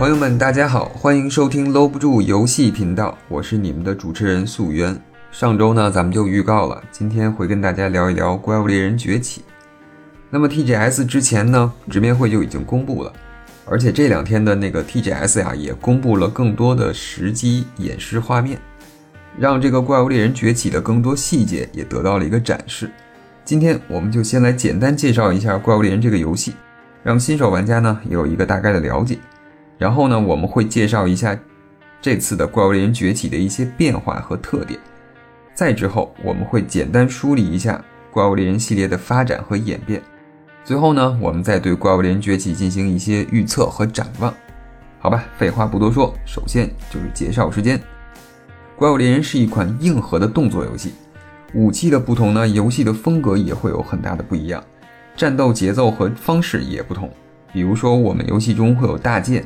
朋友们，大家好，欢迎收听搂不住游戏频道，我是你们的主持人素渊。上周呢，咱们就预告了，今天会跟大家聊一聊《怪物猎人崛起》。那么 TGS 之前呢，直面会就已经公布了，而且这两天的那个 TGS 呀，也公布了更多的实机演示画面，让这个《怪物猎人崛起》的更多细节也得到了一个展示。今天我们就先来简单介绍一下《怪物猎人》这个游戏，让新手玩家呢有一个大概的了解。然后呢，我们会介绍一下这次的《怪物猎人崛起》的一些变化和特点。再之后，我们会简单梳理一下《怪物猎人》系列的发展和演变。最后呢，我们再对《怪物猎人崛起》进行一些预测和展望。好吧，废话不多说，首先就是介绍时间。《怪物猎人》是一款硬核的动作游戏，武器的不同呢，游戏的风格也会有很大的不一样，战斗节奏和方式也不同。比如说，我们游戏中会有大剑。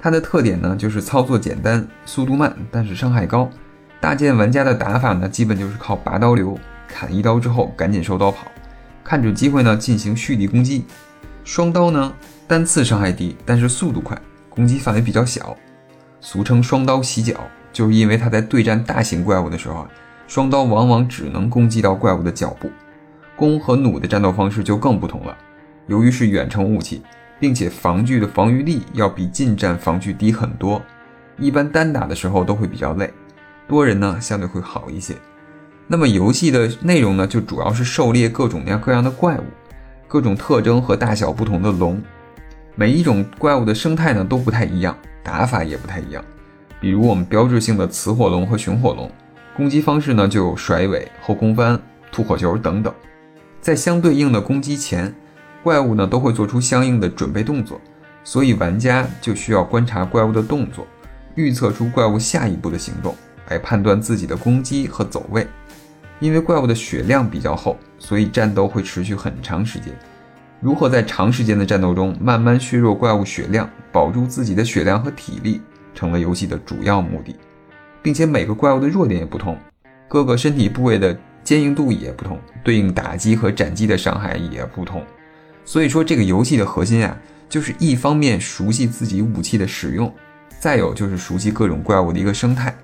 它的特点呢，就是操作简单、速度慢，但是伤害高。大剑玩家的打法呢，基本就是靠拔刀流，砍一刀之后赶紧收刀跑，看准机会呢进行蓄力攻击。双刀呢，单次伤害低，但是速度快，攻击范围比较小，俗称双刀洗脚，就是因为它在对战大型怪物的时候啊，双刀往往只能攻击到怪物的脚部。弓和弩的战斗方式就更不同了，由于是远程武器。并且防具的防御力要比近战防具低很多，一般单打的时候都会比较累，多人呢相对会好一些。那么游戏的内容呢，就主要是狩猎各种各样各样的怪物，各种特征和大小不同的龙，每一种怪物的生态呢都不太一样，打法也不太一样。比如我们标志性的雌火龙和雄火龙，攻击方式呢就有甩尾、后空翻、吐火球等等，在相对应的攻击前。怪物呢都会做出相应的准备动作，所以玩家就需要观察怪物的动作，预测出怪物下一步的行动，来判断自己的攻击和走位。因为怪物的血量比较厚，所以战斗会持续很长时间。如何在长时间的战斗中慢慢削弱怪物血量，保住自己的血量和体力，成了游戏的主要目的。并且每个怪物的弱点也不同，各个身体部位的坚硬度也不同，对应打击和斩击的伤害也不同。所以说，这个游戏的核心啊，就是一方面熟悉自己武器的使用，再有就是熟悉各种怪物的一个生态。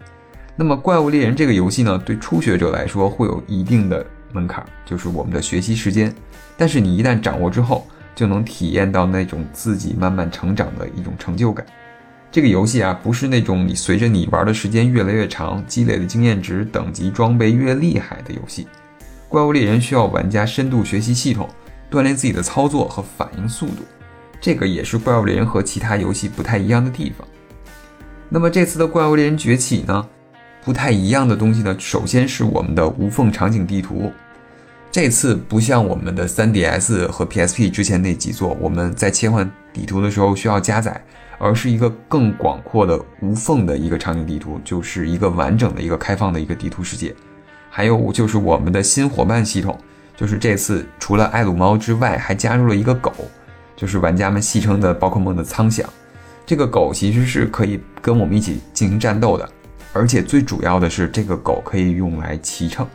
那么，《怪物猎人》这个游戏呢，对初学者来说会有一定的门槛，就是我们的学习时间。但是你一旦掌握之后，就能体验到那种自己慢慢成长的一种成就感。这个游戏啊，不是那种你随着你玩的时间越来越长，积累的经验值、等级、装备越厉害的游戏。《怪物猎人》需要玩家深度学习系统。锻炼自己的操作和反应速度，这个也是怪物猎人和其他游戏不太一样的地方。那么这次的怪物猎人崛起呢，不太一样的东西呢，首先是我们的无缝场景地图。这次不像我们的 3DS 和 PSP 之前那几座，我们在切换地图的时候需要加载，而是一个更广阔的无缝的一个场景地图，就是一个完整的一个开放的一个地图世界。还有就是我们的新伙伴系统。就是这次除了艾鲁猫之外，还加入了一个狗，就是玩家们戏称的宝可梦的苍响。这个狗其实是可以跟我们一起进行战斗的，而且最主要的是，这个狗可以用来骑乘。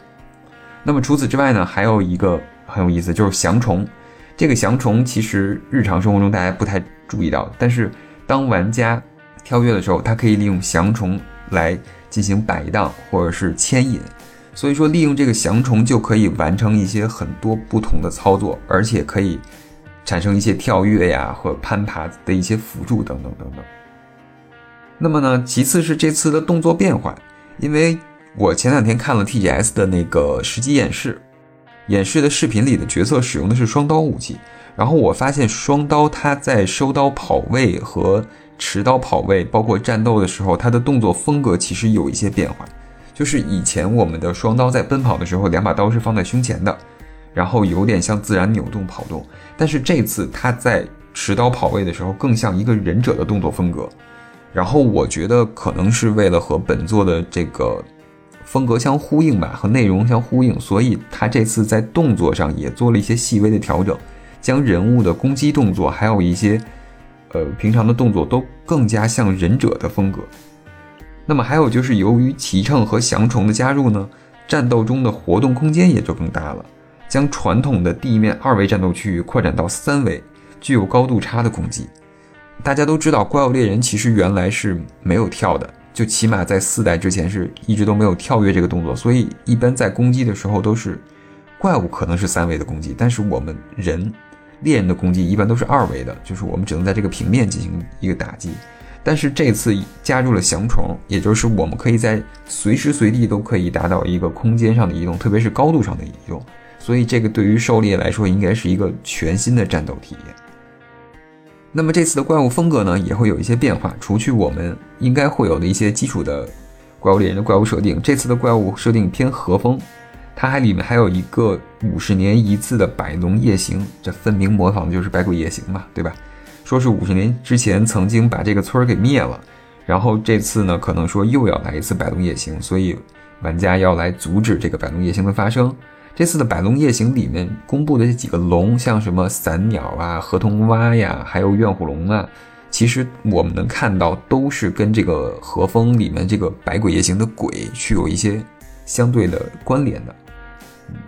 那么除此之外呢，还有一个很有意思，就是翔虫。这个翔虫其实日常生活中大家不太注意到，但是当玩家跳跃的时候，它可以利用翔虫来进行摆荡或者是牵引。所以说，利用这个翔虫就可以完成一些很多不同的操作，而且可以产生一些跳跃呀和攀爬的一些辅助等等等等。那么呢，其次是这次的动作变化，因为我前两天看了 TGS 的那个实际演示，演示的视频里的角色使用的是双刀武器，然后我发现双刀它在收刀跑位和持刀跑位，包括战斗的时候，它的动作风格其实有一些变化。就是以前我们的双刀在奔跑的时候，两把刀是放在胸前的，然后有点像自然扭动跑动。但是这次他在持刀跑位的时候，更像一个忍者的动作风格。然后我觉得可能是为了和本作的这个风格相呼应吧，和内容相呼应，所以他这次在动作上也做了一些细微的调整，将人物的攻击动作还有一些呃平常的动作都更加像忍者的风格。那么还有就是，由于骑乘和降虫的加入呢，战斗中的活动空间也就更大了，将传统的地面二维战斗区域扩展到三维，具有高度差的攻击。大家都知道，怪物猎人其实原来是没有跳的，就起码在四代之前是一直都没有跳跃这个动作，所以一般在攻击的时候都是怪物可能是三维的攻击，但是我们人猎人的攻击一般都是二维的，就是我们只能在这个平面进行一个打击。但是这次加入了翔虫，也就是我们可以在随时随地都可以达到一个空间上的移动，特别是高度上的移动。所以这个对于狩猎来说，应该是一个全新的战斗体验。那么这次的怪物风格呢，也会有一些变化。除去我们应该会有的一些基础的怪物猎人的怪物设定，这次的怪物设定偏和风，它还里面还有一个五十年一次的百龙夜行，这分明模仿的就是百鬼夜行嘛，对吧？说是五十年之前曾经把这个村儿给灭了，然后这次呢，可能说又要来一次百龙夜行，所以玩家要来阻止这个百龙夜行的发生。这次的百龙夜行里面公布的这几个龙，像什么伞鸟啊、河童蛙呀，还有怨虎龙啊，其实我们能看到都是跟这个和风里面这个百鬼夜行的鬼具有一些相对的关联的。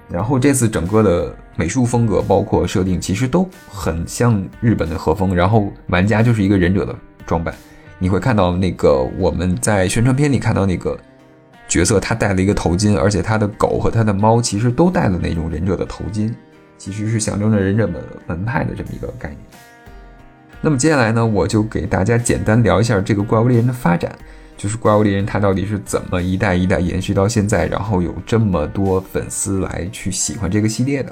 然后这次整个的美术风格包括设定，其实都很像日本的和风。然后玩家就是一个忍者的装扮，你会看到那个我们在宣传片里看到那个角色，他戴了一个头巾，而且他的狗和他的猫其实都戴了那种忍者的头巾，其实是象征着忍者门门派的这么一个概念。那么接下来呢，我就给大家简单聊一下这个怪物猎人的发展。就是怪物猎人，它到底是怎么一代一代延续到现在，然后有这么多粉丝来去喜欢这个系列的？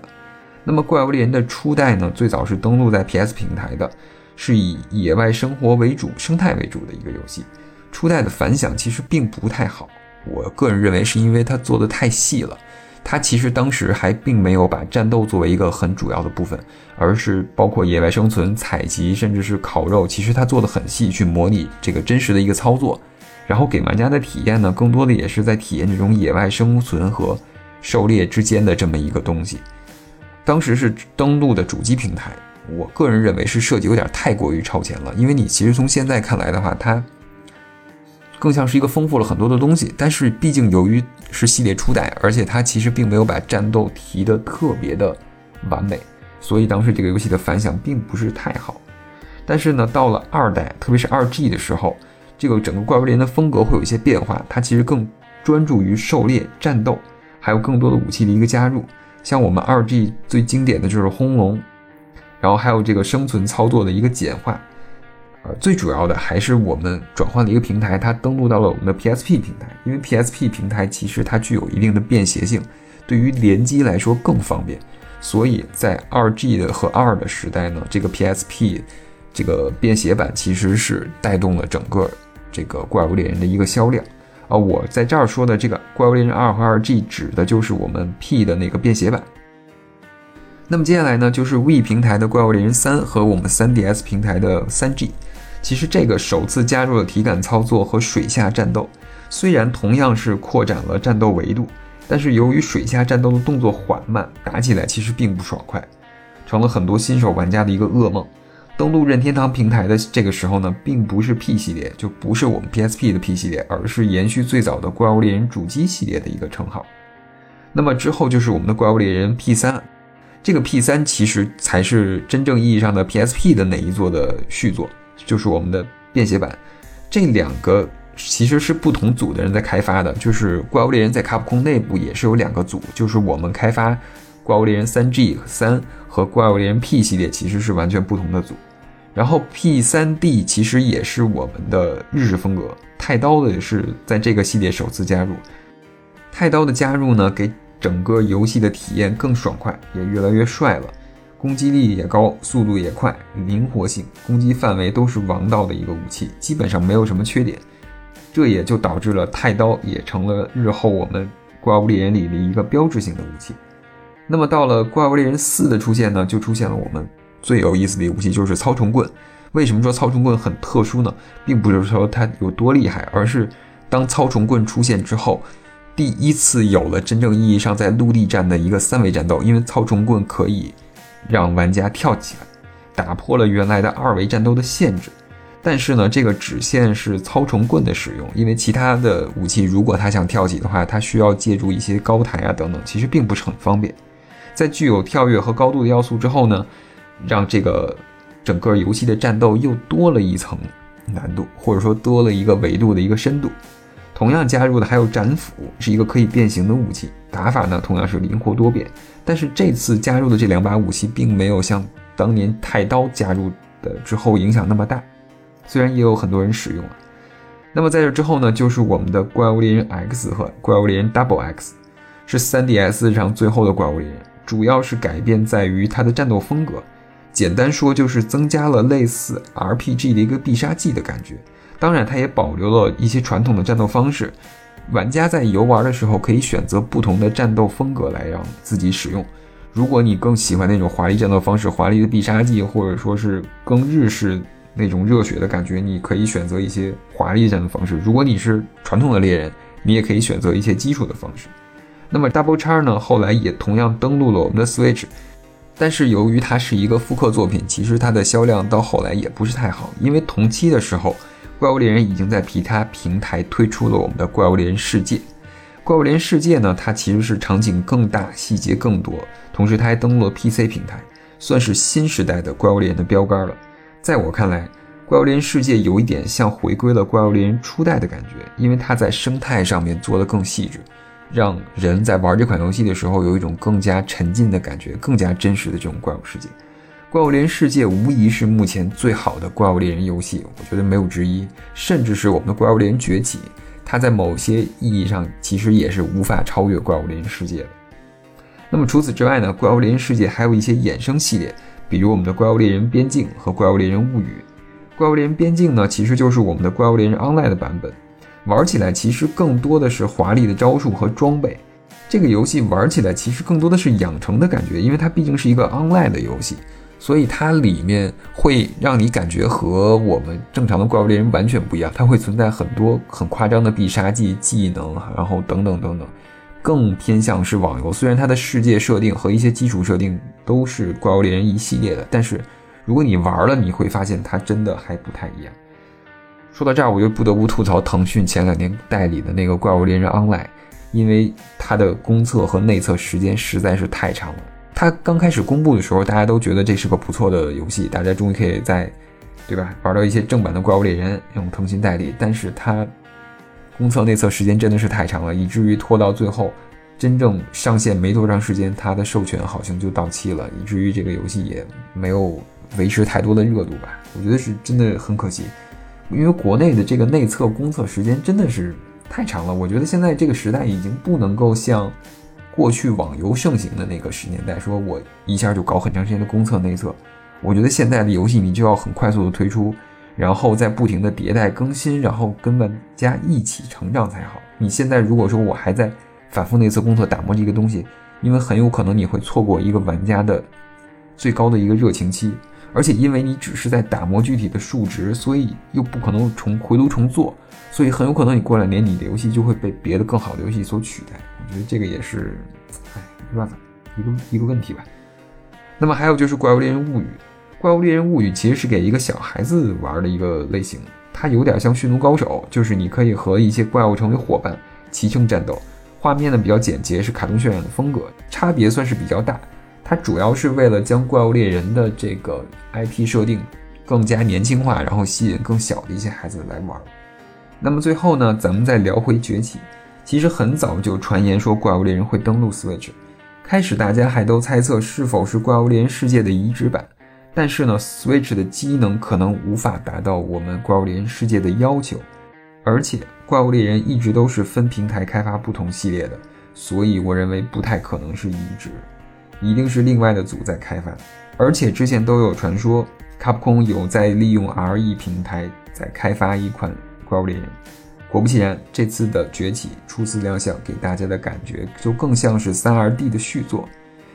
那么怪物猎人的初代呢，最早是登陆在 PS 平台的，是以野外生活为主、生态为主的一个游戏。初代的反响其实并不太好，我个人认为是因为它做的太细了。它其实当时还并没有把战斗作为一个很主要的部分，而是包括野外生存、采集，甚至是烤肉，其实它做的很细，去模拟这个真实的一个操作。然后给玩家的体验呢，更多的也是在体验这种野外生存和狩猎之间的这么一个东西。当时是登录的主机平台，我个人认为是设计有点太过于超前了。因为你其实从现在看来的话，它更像是一个丰富了很多的东西。但是毕竟由于是系列初代，而且它其实并没有把战斗提得特别的完美，所以当时这个游戏的反响并不是太好。但是呢，到了二代，特别是二 G 的时候。这个整个怪物猎人的风格会有一些变化，它其实更专注于狩猎、战斗，还有更多的武器的一个加入。像我们二 G 最经典的就是轰龙，然后还有这个生存操作的一个简化。呃，最主要的还是我们转换了一个平台，它登录到了我们的 PSP 平台，因为 PSP 平台其实它具有一定的便携性，对于联机来说更方便。所以在二 G 的和二的时代呢，这个 PSP 这个便携版其实是带动了整个。这个怪物猎人的一个销量啊，我在这儿说的这个怪物猎人二和二 G 指的就是我们 P 的那个便携版。那么接下来呢，就是 V 平台的怪物猎人三和我们 3DS 平台的三 G。其实这个首次加入了体感操作和水下战斗，虽然同样是扩展了战斗维度，但是由于水下战斗的动作缓慢，打起来其实并不爽快，成了很多新手玩家的一个噩梦。登录任天堂平台的这个时候呢，并不是 P 系列，就不是我们 PSP 的 P 系列，而是延续最早的怪物猎人主机系列的一个称号。那么之后就是我们的怪物猎人 P 三，这个 P 三其实才是真正意义上的 PSP 的哪一座的续作，就是我们的便携版。这两个其实是不同组的人在开发的，就是怪物猎人在卡普空内部也是有两个组，就是我们开发怪物猎人三 G 和三和怪物猎人 P 系列其实是完全不同的组。然后 P 三 D 其实也是我们的日式风格，太刀的也是在这个系列首次加入。太刀的加入呢，给整个游戏的体验更爽快，也越来越帅了，攻击力也高，速度也快，灵活性、攻击范围都是王道的一个武器，基本上没有什么缺点。这也就导致了太刀也成了日后我们怪物猎人里的一个标志性的武器。那么到了怪物猎人四的出现呢，就出现了我们。最有意思的一个武器就是操虫棍。为什么说操虫棍很特殊呢？并不是说它有多厉害，而是当操虫棍出现之后，第一次有了真正意义上在陆地战的一个三维战斗。因为操虫棍可以让玩家跳起来，打破了原来的二维战斗的限制。但是呢，这个只限是操虫棍的使用，因为其他的武器如果它想跳起的话，它需要借助一些高台啊等等，其实并不是很方便。在具有跳跃和高度的要素之后呢？让这个整个游戏的战斗又多了一层难度，或者说多了一个维度的一个深度。同样加入的还有斩斧，是一个可以变形的武器，打法呢同样是灵活多变。但是这次加入的这两把武器，并没有像当年太刀加入的之后影响那么大，虽然也有很多人使用啊。那么在这之后呢，就是我们的怪物猎人 X 和怪物猎人 Double X，是 3DS 上最后的怪物猎人，主要是改变在于它的战斗风格，简单说就是增加了类似 RPG 的一个必杀技的感觉。当然，它也保留了一些传统的战斗方式。玩家在游玩的时候可以选择不同的战斗风格来让自己使用。如果你更喜欢那种华丽战斗方式、华丽的必杀技，或者说是更日式那种热血的感觉，你可以选择一些华丽战斗方式。如果你是传统的猎人，你也可以选择一些基础的方式。那么 Double 叉呢？后来也同样登陆了我们的 Switch，但是由于它是一个复刻作品，其实它的销量到后来也不是太好，因为同期的时候。怪物猎人已经在其他平台推出了我们的怪物猎人世界。怪物猎人世界呢，它其实是场景更大、细节更多，同时它还登陆了 PC 平台，算是新时代的怪物猎人的标杆了。在我看来，怪物猎人世界有一点像回归了怪物猎人初代的感觉，因为它在生态上面做得更细致，让人在玩这款游戏的时候有一种更加沉浸的感觉，更加真实的这种怪物世界。怪物猎人世界无疑是目前最好的怪物猎人游戏，我觉得没有之一。甚至是我们的怪物猎人崛起，它在某些意义上其实也是无法超越怪物猎人世界的。那么除此之外呢？怪物猎人世界还有一些衍生系列，比如我们的怪物猎人边境和怪物猎人物语。怪物猎人边境呢，其实就是我们的怪物猎人 Online 的版本，玩起来其实更多的是华丽的招数和装备。这个游戏玩起来其实更多的是养成的感觉，因为它毕竟是一个 Online 的游戏。所以它里面会让你感觉和我们正常的怪物猎人完全不一样，它会存在很多很夸张的必杀技、技能，然后等等等等，更偏向是网游。虽然它的世界设定和一些基础设定都是怪物猎人一系列的，但是如果你玩了，你会发现它真的还不太一样。说到这儿，我就不得不吐槽腾讯前两年代理的那个怪物猎人 Online，因为它的公测和内测时间实在是太长了。它刚开始公布的时候，大家都觉得这是个不错的游戏，大家终于可以在，对吧，玩到一些正版的怪物猎人，用腾讯代理。但是它公测内测时间真的是太长了，以至于拖到最后真正上线没多长时间，它的授权好像就到期了，以至于这个游戏也没有维持太多的热度吧。我觉得是真的很可惜，因为国内的这个内测公测时间真的是太长了。我觉得现在这个时代已经不能够像。过去网游盛行的那个十年代，说我一下就搞很长时间的公测内测，我觉得现在的游戏你就要很快速的推出，然后再不停的迭代更新，然后跟玩家一起成长才好。你现在如果说我还在反复内测公测打磨这个东西，因为很有可能你会错过一个玩家的最高的一个热情期。而且因为你只是在打磨具体的数值，所以又不可能重回炉重做，所以很有可能你过两年你的游戏就会被别的更好的游戏所取代。我觉得这个也是，哎，没办法，一个一个问题吧。那么还有就是《怪物猎人物语》，《怪物猎人物语》其实是给一个小孩子玩的一个类型，它有点像驯龙高手，就是你可以和一些怪物成为伙伴，齐声战斗。画面呢比较简洁，是卡通渲染的风格，差别算是比较大。它主要是为了将怪物猎人的这个 IP 设定更加年轻化，然后吸引更小的一些孩子来玩。那么最后呢，咱们再聊回崛起。其实很早就传言说怪物猎人会登陆 Switch，开始大家还都猜测是否是怪物猎人世界的移植版。但是呢，Switch 的机能可能无法达到我们怪物猎人世界的要求，而且怪物猎人一直都是分平台开发不同系列的，所以我认为不太可能是移植。一定是另外的组在开发，而且之前都有传说，卡普空有在利用 RE 平台在开发一款怪物猎人。果不其然，这次的崛起初次亮相，给大家的感觉就更像是三 RD 的续作，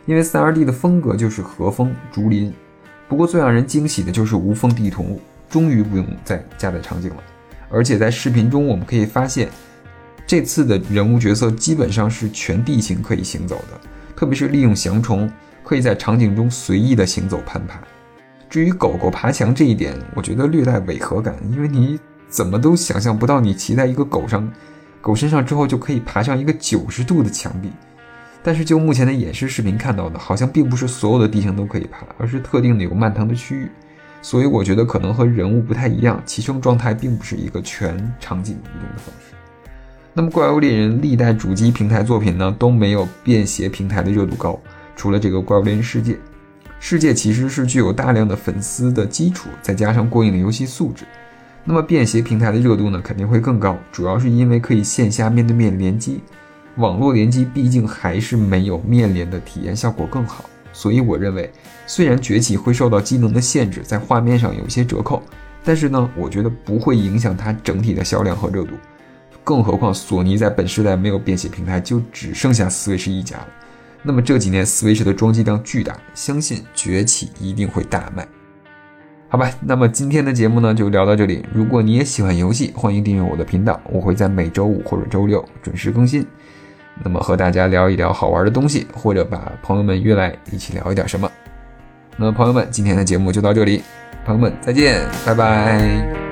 因为三 RD 的风格就是和风竹林。不过最让人惊喜的就是无缝地图，终于不用再加载场景了。而且在视频中我们可以发现，这次的人物角色基本上是全地形可以行走的。特别是利用翔虫，可以在场景中随意的行走攀爬。至于狗狗爬墙这一点，我觉得略带违和感，因为你怎么都想象不到，你骑在一个狗上，狗身上之后就可以爬上一个九十度的墙壁。但是就目前的演示视频看到的，好像并不是所有的地形都可以爬，而是特定的有慢腾的区域。所以我觉得可能和人物不太一样，骑乘状态并不是一个全场景移动的方式。那么怪物猎人历代主机平台作品呢都没有便携平台的热度高，除了这个怪物猎人世界，世界其实是具有大量的粉丝的基础，再加上过硬的游戏素质，那么便携平台的热度呢肯定会更高，主要是因为可以线下面对面联机，网络联机毕竟还是没有面联的体验效果更好。所以我认为，虽然崛起会受到机能的限制，在画面上有些折扣，但是呢，我觉得不会影响它整体的销量和热度。更何况索尼在本世代没有便携平台，就只剩下 Switch 一家了。那么这几年 Switch 的装机量巨大，相信崛起一定会大卖。好吧，那么今天的节目呢就聊到这里。如果你也喜欢游戏，欢迎订阅我的频道，我会在每周五或者周六准时更新。那么和大家聊一聊好玩的东西，或者把朋友们约来一起聊一点什么。那么朋友们，今天的节目就到这里，朋友们再见，拜拜。